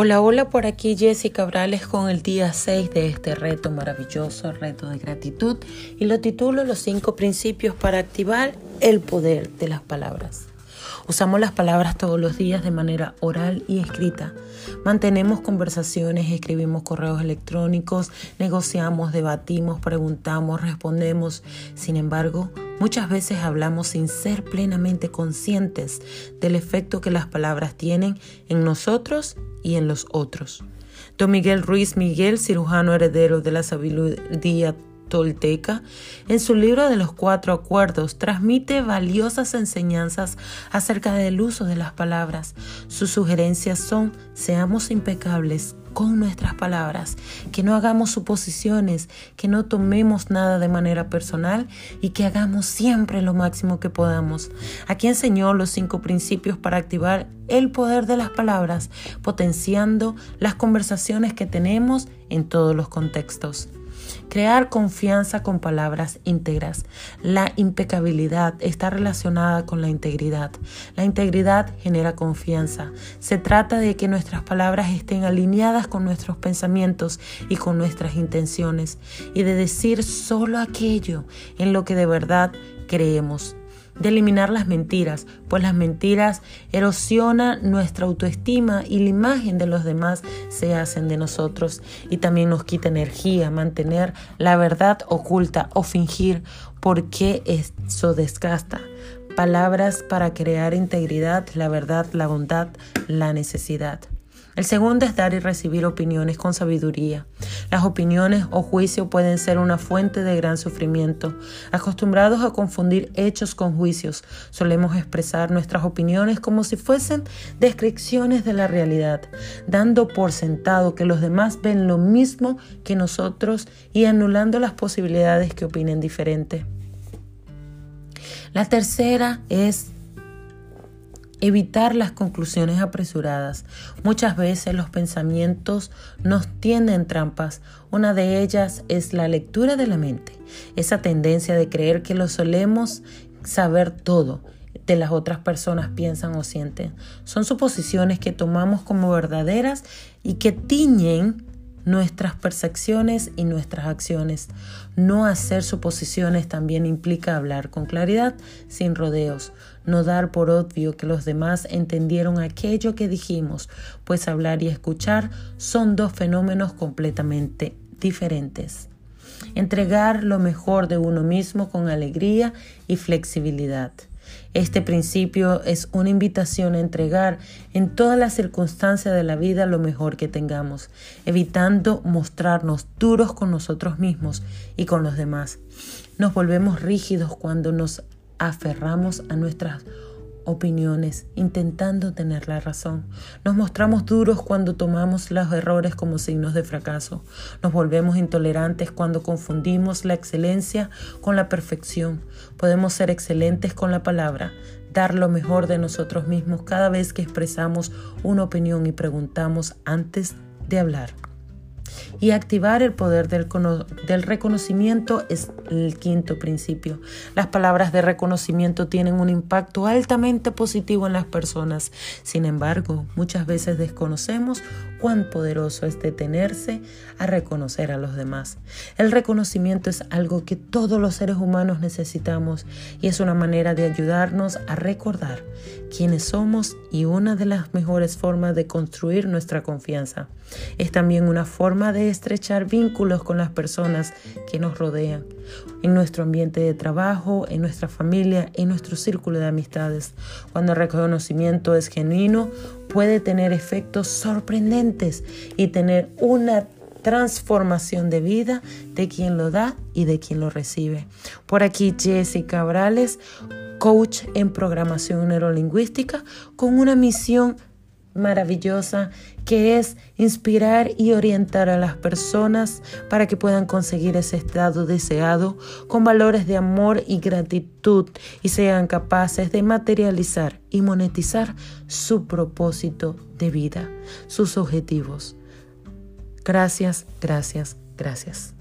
Hola, hola, por aquí Jessica Cabrales con el día 6 de este reto maravilloso, reto de gratitud, y lo titulo Los cinco principios para activar el poder de las palabras. Usamos las palabras todos los días de manera oral y escrita. Mantenemos conversaciones, escribimos correos electrónicos, negociamos, debatimos, preguntamos, respondemos. Sin embargo, muchas veces hablamos sin ser plenamente conscientes del efecto que las palabras tienen en nosotros y en los otros. Don Miguel Ruiz Miguel, cirujano heredero de la sabiduría tolteca, en su libro de los cuatro acuerdos transmite valiosas enseñanzas acerca del uso de las palabras. Sus sugerencias son seamos impecables con nuestras palabras, que no hagamos suposiciones, que no tomemos nada de manera personal y que hagamos siempre lo máximo que podamos. Aquí enseñó los cinco principios para activar el poder de las palabras, potenciando las conversaciones que tenemos en todos los contextos. Crear confianza con palabras íntegras. La impecabilidad está relacionada con la integridad. La integridad genera confianza. Se trata de que nuestras palabras estén alineadas con nuestros pensamientos y con nuestras intenciones y de decir solo aquello en lo que de verdad creemos de eliminar las mentiras, pues las mentiras erosionan nuestra autoestima y la imagen de los demás se hacen de nosotros y también nos quita energía mantener la verdad oculta o fingir porque eso desgasta. Palabras para crear integridad, la verdad, la bondad, la necesidad. El segundo es dar y recibir opiniones con sabiduría. Las opiniones o juicios pueden ser una fuente de gran sufrimiento. Acostumbrados a confundir hechos con juicios, solemos expresar nuestras opiniones como si fuesen descripciones de la realidad, dando por sentado que los demás ven lo mismo que nosotros y anulando las posibilidades que opinen diferente. La tercera es Evitar las conclusiones apresuradas. Muchas veces los pensamientos nos tienden trampas. Una de ellas es la lectura de la mente. Esa tendencia de creer que lo solemos saber todo de las otras personas piensan o sienten. Son suposiciones que tomamos como verdaderas y que tiñen nuestras percepciones y nuestras acciones. No hacer suposiciones también implica hablar con claridad, sin rodeos, no dar por obvio que los demás entendieron aquello que dijimos, pues hablar y escuchar son dos fenómenos completamente diferentes. Entregar lo mejor de uno mismo con alegría y flexibilidad. Este principio es una invitación a entregar en todas las circunstancias de la vida lo mejor que tengamos, evitando mostrarnos duros con nosotros mismos y con los demás. Nos volvemos rígidos cuando nos aferramos a nuestras opiniones, intentando tener la razón. Nos mostramos duros cuando tomamos los errores como signos de fracaso. Nos volvemos intolerantes cuando confundimos la excelencia con la perfección. Podemos ser excelentes con la palabra, dar lo mejor de nosotros mismos cada vez que expresamos una opinión y preguntamos antes de hablar. Y activar el poder del, del, reconocimiento es el quinto principio. Las palabras de reconocimiento tienen un impacto altamente positivo en las personas. Sin embargo, muchas veces desconocemos cuán poderoso es detenerse a reconocer a los demás. El reconocimiento es algo que todos los seres humanos necesitamos y es una manera de ayudarnos a recordar quiénes somos y una de las mejores formas de construir nuestra confianza. Es también una de estrechar vínculos con las personas que nos rodean, en nuestro ambiente de trabajo, en nuestra familia, en nuestro círculo de amistades. Cuando el reconocimiento es genuino, puede tener efectos sorprendentes y tener una transformación de vida de quien lo da y de quien lo recibe. Por aquí Jessica Cabrales, coach en programación neurolingüística, con una misión maravillosa que es inspirar y orientar a las personas para que puedan conseguir ese estado deseado con valores de amor y gratitud y sean capaces de materializar y monetizar su propósito de vida, sus objetivos. Gracias, gracias, gracias.